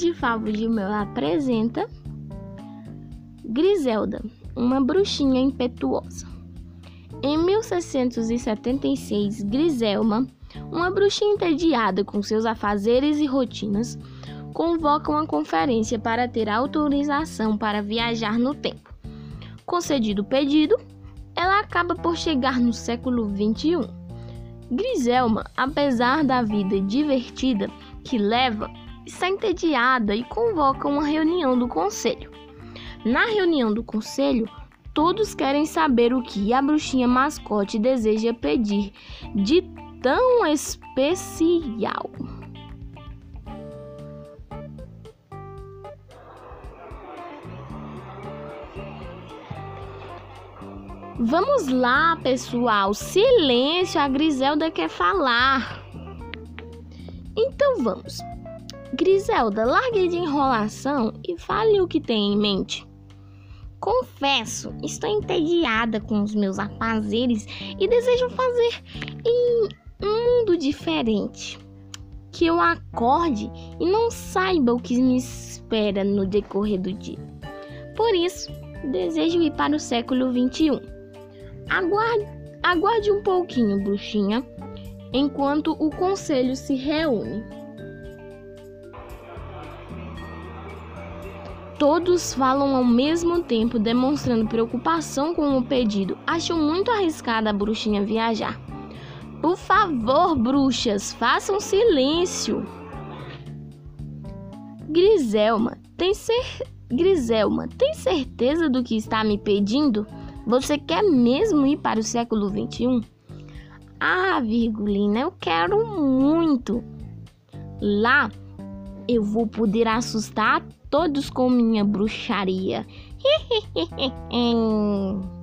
de Favo de Mel apresenta Griselda, uma bruxinha impetuosa. Em 1676, Griselma, uma bruxinha entediada com seus afazeres e rotinas, convoca uma conferência para ter autorização para viajar no tempo. Concedido o pedido, ela acaba por chegar no século 21. Griselma, apesar da vida divertida que leva, está entediada e convoca uma reunião do conselho. Na reunião do conselho, todos querem saber o que a bruxinha mascote deseja pedir de tão especial. Vamos lá, pessoal. Silêncio, a Griselda quer falar. Então vamos. Griselda, largue de enrolação e fale o que tem em mente. Confesso, estou entediada com os meus afazeres e desejo fazer em um mundo diferente. Que eu acorde e não saiba o que me espera no decorrer do dia. Por isso, desejo ir para o século 21 Aguarde, aguarde um pouquinho, bruxinha, enquanto o conselho se reúne. Todos falam ao mesmo tempo, demonstrando preocupação com o pedido. Acho muito arriscada a bruxinha viajar. Por favor, bruxas, façam silêncio. Griselma, tem ser... Griselma, tem certeza do que está me pedindo? Você quer mesmo ir para o século 21? Ah, Virgulina, eu quero muito. Lá eu vou poder assustar todos com minha bruxaria.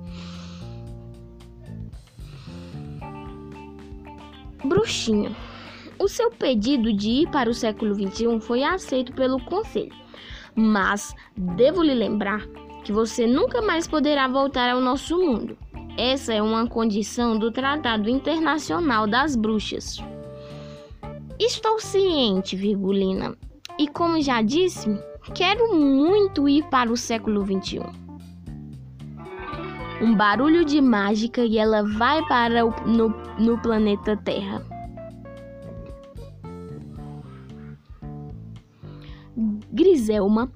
Bruxinha, o seu pedido de ir para o século 21 foi aceito pelo conselho, mas devo lhe lembrar que você nunca mais poderá voltar ao nosso mundo. Essa é uma condição do Tratado Internacional das Bruxas. Estou ciente, Virgulina, e como já disse, quero muito ir para o século XXI. Um barulho de mágica e ela vai para o, no, no planeta Terra. Griselma,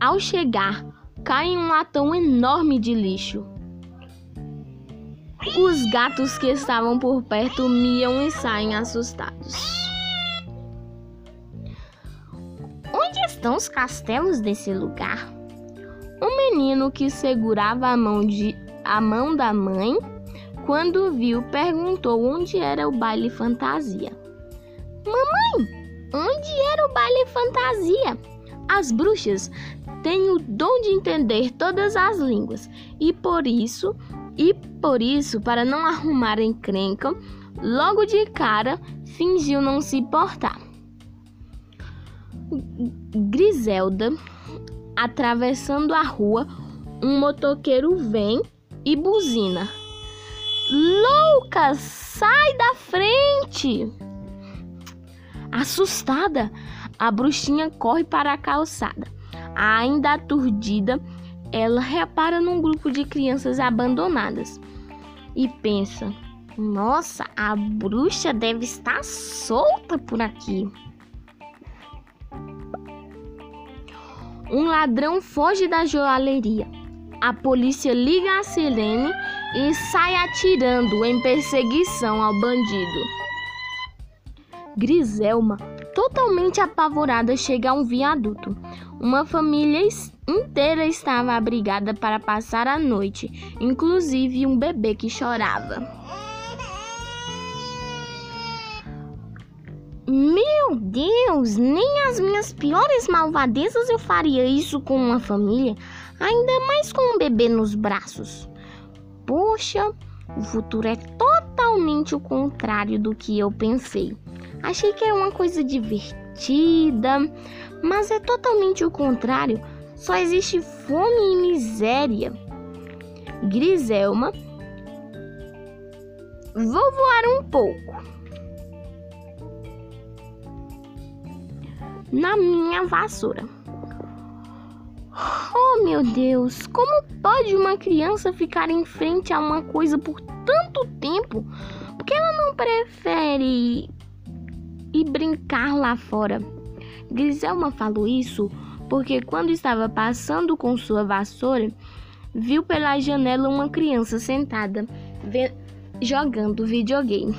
ao chegar, cai em um latão enorme de lixo. Os gatos que estavam por perto miam e saem assustados. Estão os castelos desse lugar? O menino que segurava a mão, de, a mão da mãe, quando viu, perguntou onde era o baile fantasia. Mamãe, onde era o baile fantasia? As bruxas têm o dom de entender todas as línguas e por isso, e por isso, para não arrumar encrenca, logo de cara fingiu não se importar. Griselda, atravessando a rua, um motoqueiro vem e buzina. Louca, sai da frente! Assustada, a bruxinha corre para a calçada. Ainda aturdida, ela repara num grupo de crianças abandonadas e pensa: Nossa, a bruxa deve estar solta por aqui. Um ladrão foge da joalheria. A polícia liga a sirene e sai atirando em perseguição ao bandido. Griselma Totalmente apavorada, chega a um viaduto. Uma família inteira estava abrigada para passar a noite, inclusive um bebê que chorava. Meu Deus, nem as minhas piores malvadezas eu faria isso com uma família, ainda mais com um bebê nos braços. Poxa, o futuro é totalmente o contrário do que eu pensei. Achei que era uma coisa divertida, mas é totalmente o contrário. Só existe fome e miséria. Griselma, vou voar um pouco. Na minha vassoura. Oh meu Deus, como pode uma criança ficar em frente a uma coisa por tanto tempo? Por que ela não prefere ir brincar lá fora? Griselma falou isso porque quando estava passando com sua vassoura, viu pela janela uma criança sentada jogando videogame.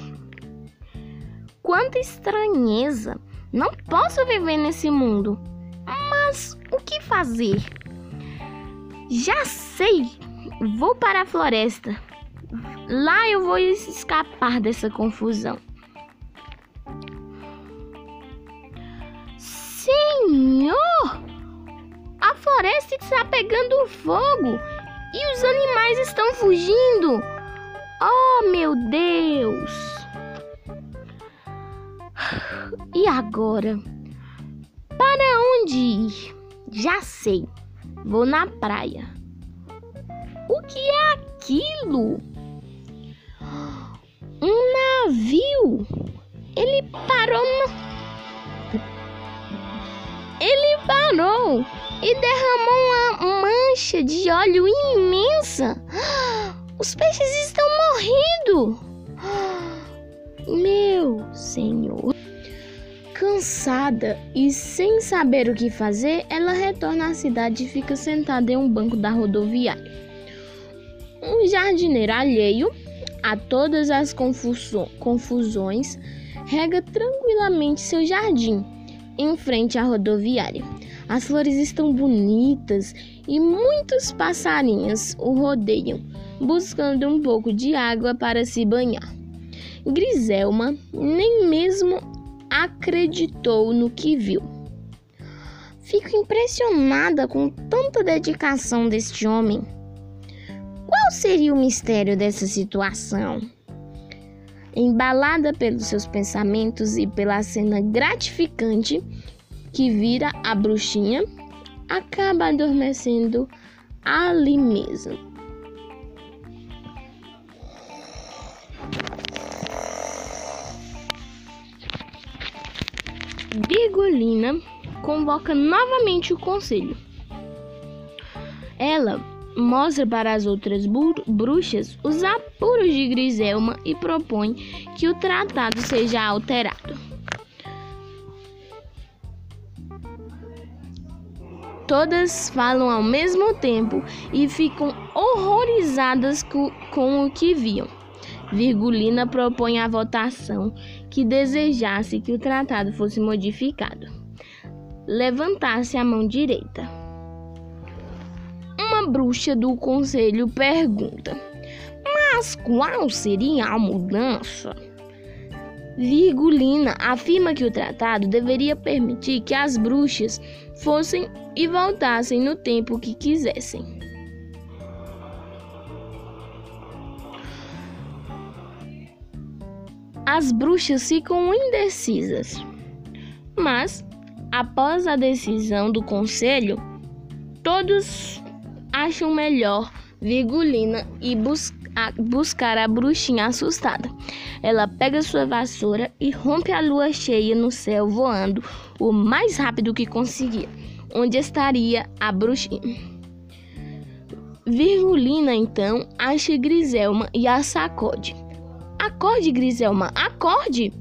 Quanta estranheza! Não posso viver nesse mundo. Mas o que fazer? Já sei! Vou para a floresta. Lá eu vou escapar dessa confusão. Senhor! A floresta está pegando fogo e os animais estão fugindo. Oh, meu Deus! E agora? Para onde ir? Já sei. Vou na praia. O que é aquilo? Um navio. Ele parou no... Ele parou e derramou uma mancha de óleo imensa. Os peixes estão morrendo. Meu Senhor. Cansada e sem saber o que fazer, ela retorna à cidade e fica sentada em um banco da rodoviária. Um jardineiro alheio a todas as confusões rega tranquilamente seu jardim em frente à rodoviária. As flores estão bonitas e muitos passarinhos o rodeiam, buscando um pouco de água para se banhar. Griselma nem mesmo acreditou no que viu. Fico impressionada com tanta dedicação deste homem. Qual seria o mistério dessa situação? Embalada pelos seus pensamentos e pela cena gratificante que vira a bruxinha, acaba adormecendo ali mesmo. Virgulina convoca novamente o conselho. Ela mostra para as outras bruxas os apuros de Griselma e propõe que o tratado seja alterado. Todas falam ao mesmo tempo e ficam horrorizadas com o que viam. Virgulina propõe à votação que desejasse que o tratado fosse modificado. Levantasse a mão direita. Uma bruxa do conselho pergunta: Mas qual seria a mudança? Virgulina afirma que o tratado deveria permitir que as bruxas fossem e voltassem no tempo que quisessem. As bruxas ficam indecisas. Mas, após a decisão do conselho, todos acham melhor Virgulina e bus a buscar a bruxinha assustada. Ela pega sua vassoura e rompe a lua cheia no céu, voando o mais rápido que conseguia, onde estaria a bruxinha. Virgulina então acha Griselma e a sacode. Acorde, Griselma, acorde!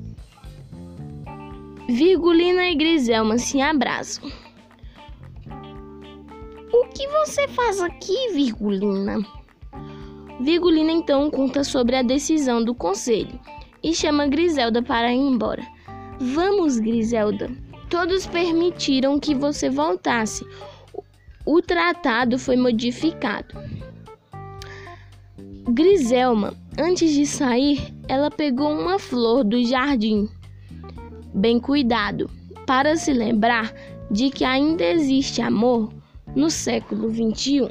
Virgulina e Griselma se abraçam. O que você faz aqui, Virgulina? Virgulina então conta sobre a decisão do conselho e chama Griselda para ir embora. Vamos, Griselda. Todos permitiram que você voltasse. O tratado foi modificado. Griselma Antes de sair, ela pegou uma flor do jardim, bem cuidado, para se lembrar de que ainda existe amor no século XXI.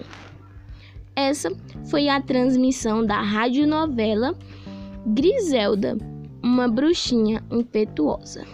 Essa foi a transmissão da radionovela Griselda, uma bruxinha impetuosa.